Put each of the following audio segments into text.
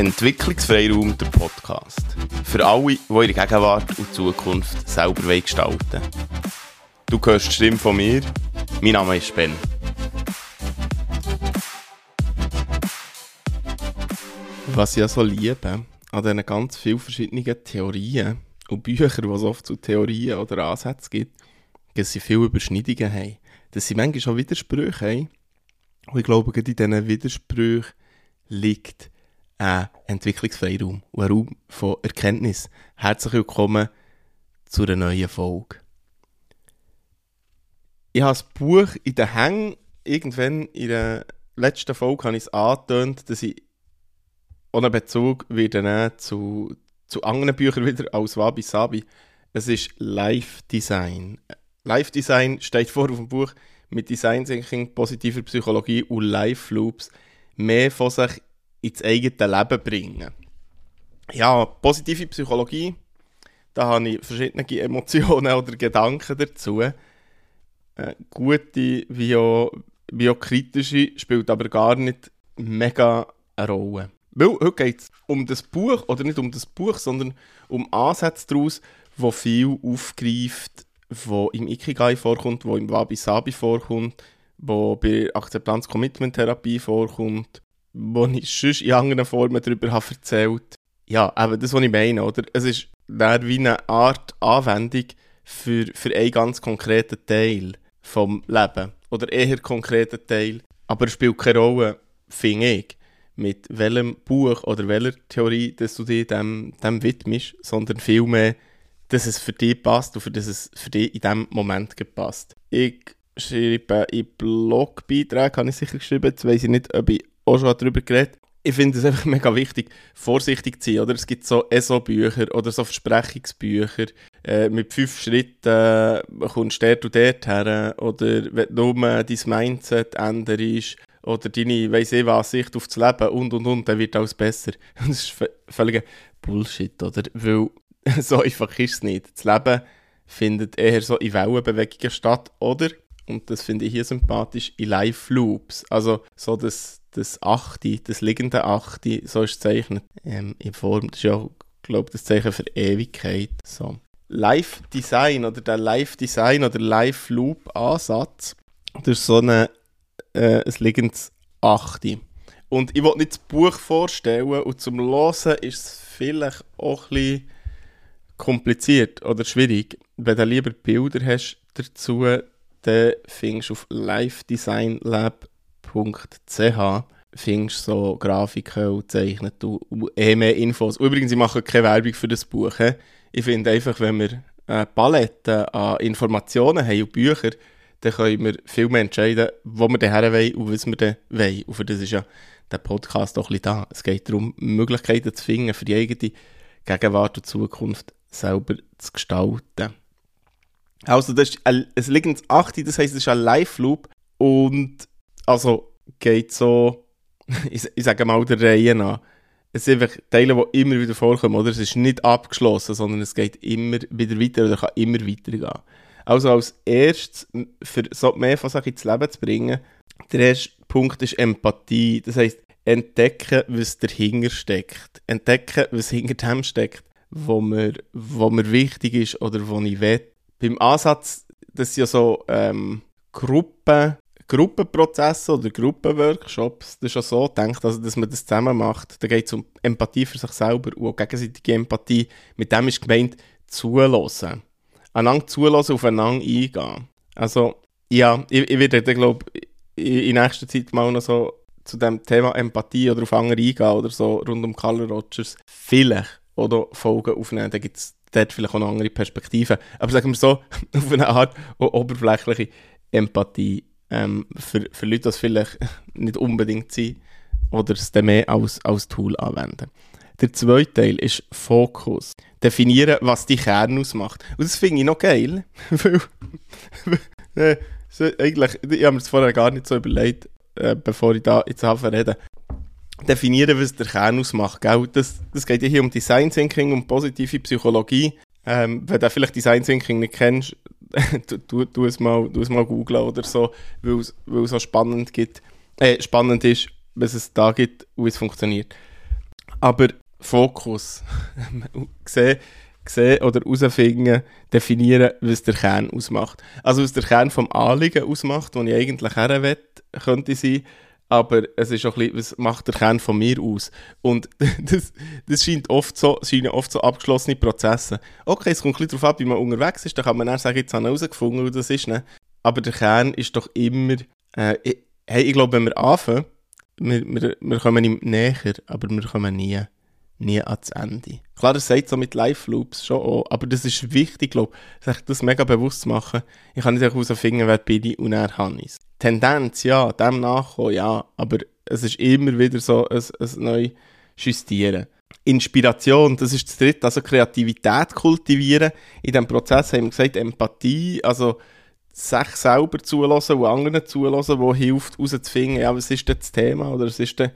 Entwicklungsfreiraum, der Podcast. Für alle, die ihre Gegenwart und Zukunft selber gestalten wollen. Du hörst die Stimme von mir. Mein Name ist Ben. Was ich ja so liebe, an diesen ganz vielen verschiedenen Theorien und Büchern, die es oft zu Theorien oder Ansätzen gibt, dass sie viele Überschneidungen haben. Dass sie manchmal schon Widersprüche haben. Und ich glaube, in diesen Widersprüchen liegt ein Entwicklungsfreiraum und ein Raum von Erkenntnis. Herzlich willkommen zu einer neuen Folge. Ich habe das Buch in den Hängen, irgendwann in der letzten Folge habe ich es angetönt, dass ich ohne Bezug wieder zu, zu anderen Büchern wieder als Wabi Sabi. Es ist Life Design. Life Design steht vor auf dem Buch mit Design Thinking, positiver Psychologie und Life Loops mehr von sich ins eigene Leben bringen. Ja, positive Psychologie, da habe ich verschiedene Emotionen oder Gedanken dazu. Äh, gute wie auch, wie auch kritische spielt aber gar nicht mega eine Rolle. Weil heute geht es um das Buch, oder nicht um das Buch, sondern um Ansätze daraus, wo viel aufgreift, wo im Ikigai vorkommt, wo im Wabi-Sabi vorkommt, wo bei Akzeptanz-Commitment-Therapie vorkommt, wo ich sonst in anderen Formen darüber habe erzählt Ja, aber das, was ich meine, oder? Es ist wie eine Art Anwendung für, für einen ganz konkreten Teil vom Leben. Oder eher konkreten Teil. Aber es spielt keine Rolle, finde ich, mit welchem Buch oder welcher Theorie dass du dich dem, dem widmest, sondern vielmehr, dass es für dich passt und für dass es für dich in diesem Moment gepasst. Ich schreibe in Blogbeiträgen, habe ich sicher geschrieben, jetzt weiss ich nicht, ob ich auch schon darüber geredet. Ich finde es einfach mega wichtig, vorsichtig zu sein. Oder? Es gibt so ESO-Bücher oder so Versprechungsbücher. Äh, mit fünf Schritten kommst du dort und dort her. Oder wenn du nur dein Mindset änderst oder deine, weiss ich was, Sicht auf das Leben und und und, dann wird alles besser. das ist völliger Bullshit, oder? Weil so einfach ist es nicht. Das Leben findet eher so in Wellenbewegungen statt, oder? Und das finde ich hier sympathisch, in Live-Loops. Also so das, das Achte, das liegende Achte, so ist es gezeichnet. Ähm, in Form, das ist ja, glaube das Zeichen für Ewigkeit. So. Live-Design oder der Live-Design oder Live-Loop-Ansatz, das ist so eine, äh, ein liegendes Achte. Und ich wollte nicht das Buch vorstellen und zum Hören ist es vielleicht auch ein bisschen kompliziert oder schwierig. Wenn du lieber Bilder hast dazu, dann findest du auf livedesignlab.ch findest so Grafiken und Zeichnen und eh mehr Infos. Übrigens, ich mache keine Werbung für das Buch. Ich finde einfach, wenn wir eine Palette an Informationen haben und Bücher, dann können wir viel mehr entscheiden, wo wir daher wollen und was wir dann wollen. Und für das ist ja der Podcast auch ein bisschen da. Es geht darum, Möglichkeiten zu finden, für die eigene Gegenwart und Zukunft selber zu gestalten. Also, das ist ein, es liegt ins 8, das heisst, es ist ein Live-Loop und also geht so, ich, ich sage mal der Reihe nach. Es sind einfach Teile, die immer wieder vorkommen, oder? Es ist nicht abgeschlossen, sondern es geht immer wieder weiter oder kann immer weitergehen. Also als erstes, für so mehr von sich ins Leben zu bringen, der erste Punkt ist Empathie. Das heisst, entdecken, was dahinter steckt. Entdecken, was hinter dem steckt, wo mir, wo mir wichtig ist oder wo ich will beim Ansatz, das sind ja so ähm, Gruppen, Gruppenprozesse oder Gruppenworkshops, das ist ja so gedacht, also, dass man das zusammen macht. Da geht es um Empathie für sich selber und auch gegenseitige Empathie. Mit dem ist gemeint, zulassen. Einander zulassen, aufeinander eingehen. Also, ja, ich, ich werde, glaube in nächster Zeit mal noch so zu dem Thema Empathie oder auf andere eingehen oder so rund um Carl Rogers vielleicht oder Folgen aufnehmen. Da gibt dort vielleicht auch eine andere Perspektive. Aber sagen wir so, auf eine Art oberflächliche Empathie ähm, für, für Leute, die vielleicht nicht unbedingt sind oder es dann mehr als, als Tool anwenden. Der zweite Teil ist Fokus. Definieren, was die Kern ausmacht. Und das finde ich noch geil, weil, äh, eigentlich, ich habe mir das vorher gar nicht so überlegt, äh, bevor ich da jetzt anfange reden definieren, was der Kern ausmacht. Gell? Das, das geht ja hier um Design Thinking, um positive Psychologie. Ähm, wenn du vielleicht Design Thinking nicht kennst, tu, tu, es mal, tu es mal googlen oder so, weil es so spannend, gibt, äh, spannend ist, was es da gibt und es funktioniert. Aber Fokus. sehen, sehen oder herausfinden, definieren, was der Kern ausmacht. Also was der Kern vom Anliegen ausmacht, wo ich eigentlich her will, könnte sein, aber es ist auch ein bisschen, was macht der Kern von mir aus? Und das, das scheint oft so, scheinen oft so abgeschlossene Prozesse. Okay, es kommt ein bisschen darauf ab, wie man unterwegs ist, dann kann man dann sagen, jetzt habe ich herausgefunden, was das ist. Ne? Aber der Kern ist doch immer, äh, ich, hey, ich glaube, wenn wir anfangen, wir, wir, wir kommen ihm näher, aber wir kommen nie nie ans Ende. Klar, das sagt so mit Live-Loops schon auch, aber das ist wichtig, glaube ich, sich das mega bewusst zu machen. Ich kann nicht herausfinden, wer bin ich und er habe ich Tendenz, ja, dem nachkommen, ja, aber es ist immer wieder so ein, ein neu Justieren. Inspiration, das ist das dritte, also Kreativität kultivieren. In diesem Prozess haben wir gesagt, Empathie, also sich selber zulassen und anderen zulassen, wo hilft, herauszufinden, ja, was ist denn das Thema oder was ist denn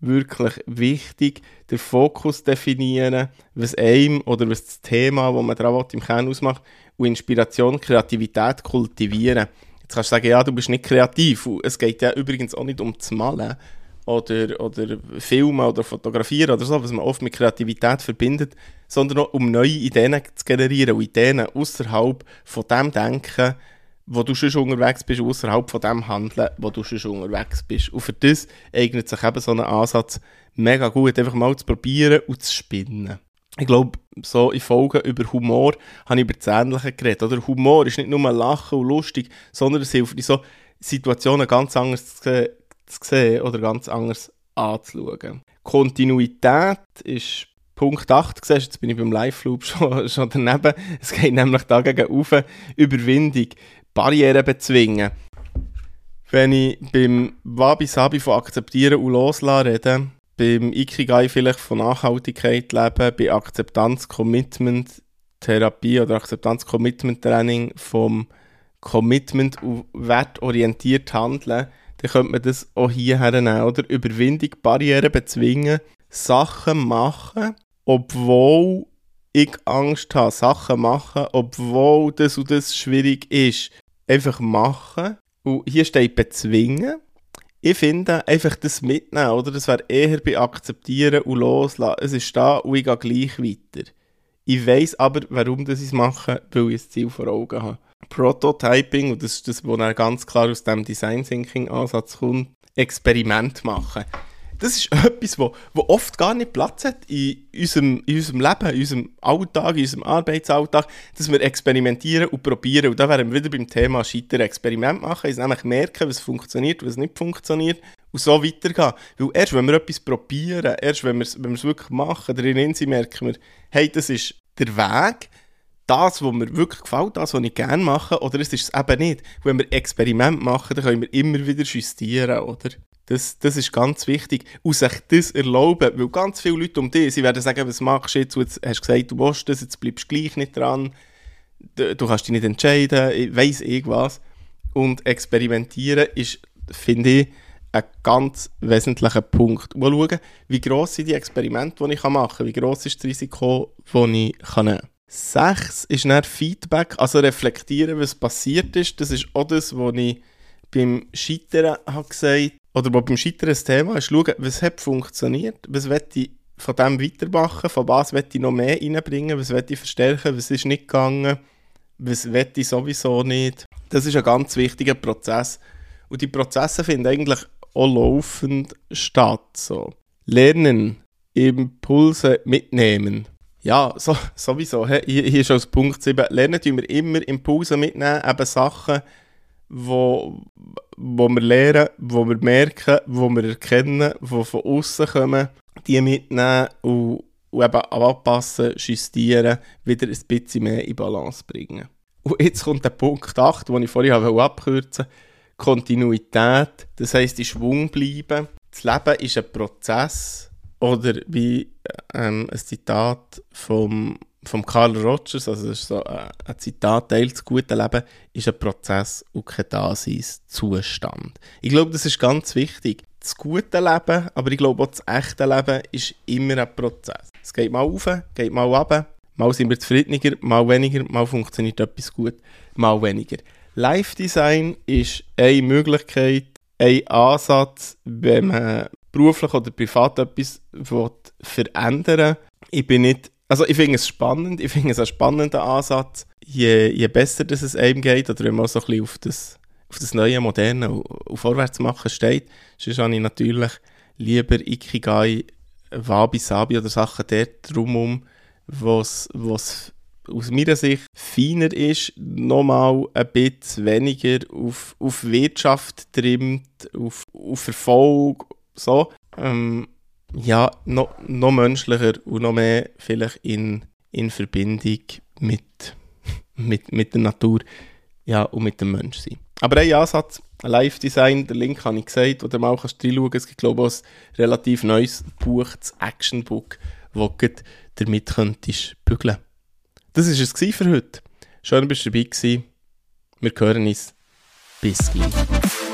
wirklich wichtig, den Fokus definieren, was einem oder was das Thema, das man daran im Kern ausmacht, und Inspiration, Kreativität kultivieren. Jetzt kannst du sagen, ja, du bist nicht kreativ. Es geht ja übrigens auch nicht um das Malen oder, oder Filmen oder Fotografieren oder so, was man oft mit Kreativität verbindet, sondern auch um neue Ideen zu generieren und Ideen außerhalb von dem Denken, wo du schon unterwegs bist, außerhalb von dem Handeln, wo du schon unterwegs bist. Und für das eignet sich eben so ein Ansatz mega gut, einfach mal zu probieren und zu spinnen. Ich glaube, so in Folgen über Humor habe ich über das Ähnliche geredet. Oder Humor ist nicht nur Lachen und lustig, sondern es hilft, so Situationen ganz anders zu sehen oder ganz anders anzuschauen. Kontinuität ist Punkt 8 siehst, jetzt bin ich beim Live-Loop schon, schon daneben. Es geht nämlich dagegen auf Überwindung. Barrieren bezwingen. Wenn ich beim Wabi-Sabi von akzeptieren und loslassen rede, beim Ikigai vielleicht von Nachhaltigkeit leben, bei Akzeptanz, Commitment, Therapie oder Akzeptanz, Commitment Training vom Commitment und wertorientiert handeln, dann könnte man das auch hier hernehmen, oder? Überwindung, Barrieren bezwingen, Sachen machen, obwohl ich Angst habe, Sachen machen, obwohl das und das schwierig ist einfach machen. Und hier steht bezwingen. Ich finde, einfach das mitnehmen, oder? Das wäre eher bei akzeptieren und loslassen. Es ist da und ich gehe gleich weiter. Ich weiß aber, warum das ich mache, weil ich das Ziel vor Augen habe. Prototyping, und das ist das, was ganz klar aus dem Design Thinking Ansatz kommt, Experiment machen das ist etwas, wo, wo oft gar nicht Platz hat in unserem, in unserem Leben, in unserem Alltag, in unserem Arbeitsalltag, dass wir experimentieren und probieren. Und da wären wir wieder beim Thema Scheitern Experiment machen, ist nämlich merken, was funktioniert, was nicht funktioniert und so weitergehen. Weil erst wenn wir etwas probieren, erst wenn wir es wenn wirklich machen, darin sind, merken wir, hey, das ist der Weg, das, was mir wirklich gefällt, das, was ich gerne mache, oder es ist es eben nicht. Wenn wir Experiment machen, dann können wir immer wieder justieren, oder? Das, das ist ganz wichtig. Und sich das erlauben, weil ganz viele Leute um dich, sie werden sagen, was machst du jetzt? Du hast gesagt, du willst das, jetzt bleibst du gleich nicht dran. Du, du kannst dich nicht entscheiden, ich weiss irgendwas. Und experimentieren ist, finde ich, ein ganz wesentlicher Punkt. Mal schauen, wie gross sind die Experimente, die ich machen kann, wie gross ist das Risiko, das ich nehmen kann. Sechs ist dann Feedback, also reflektieren, was passiert ist. Das ist auch das, was ich beim Scheitern habe gesagt oder wo beim Scheitern ein Thema ist, schauen, was hat funktioniert, was will ich von dem weitermachen, von was will ich noch mehr reinbringen, was will ich verstärken, was ist nicht gegangen, was will ich sowieso nicht. Das ist ein ganz wichtiger Prozess. Und die Prozesse finden eigentlich auch laufend statt. So. Lernen, Impulse mitnehmen. Ja, so, sowieso. Hier, hier ist als Punkt 7. Lernen tun wir immer Impulse mitnehmen, eben Sachen, wo, wo wir lernen, wo wir merken, wo wir erkennen, die von außen kommen, die mitnehmen und, und eben anpassen, justieren, wieder ein bisschen mehr in Balance bringen. Und jetzt kommt der Punkt 8, den ich vorhin abkürzen wollte. Kontinuität, das heisst, in Schwung bleiben. Das Leben ist ein Prozess. Oder wie ähm, ein Zitat vom vom Carl Rogers, also das ist so ein, ein Zitat, Teil das gute Leben ist ein Prozess und kein Daseinszustand. Ich glaube, das ist ganz wichtig. Das gute Leben, aber ich glaube auch das echte Leben ist immer ein Prozess. Es geht mal auf, geht mal ab, mal sind wir zufriedener, mal weniger, mal funktioniert etwas gut, mal weniger. Live Design ist eine Möglichkeit, ein Ansatz, wenn man beruflich oder privat etwas verändern Ich bin nicht, also ich finde es spannend, ich finde es einen spannenden Ansatz. Je, je besser dass es einem geht, oder wenn man so ein bisschen auf das, auf das neue, moderne und vorwärts machen steht, sonst habe ich natürlich lieber Ikigai, Wabi Sabi oder Sachen dort drumherum, was was aus meiner Sicht feiner ist, nochmal ein bisschen weniger auf, auf Wirtschaft trimmt, auf, auf Erfolg, so. Ähm, ja, noch, noch menschlicher und noch mehr vielleicht in, in Verbindung mit, mit, mit der Natur ja, und mit dem Menschsein. Aber ein Ansatz, ein Live-Design, der Link habe ich gesagt, wo du mal kannst reinschauen kannst. Es gibt, glaube ich, ein relativ neues Buch, das Action-Book, wo du damit könntest bügeln. Das war es für heute. Schön, dass du dabei warst. Wir hören uns. Bis gleich.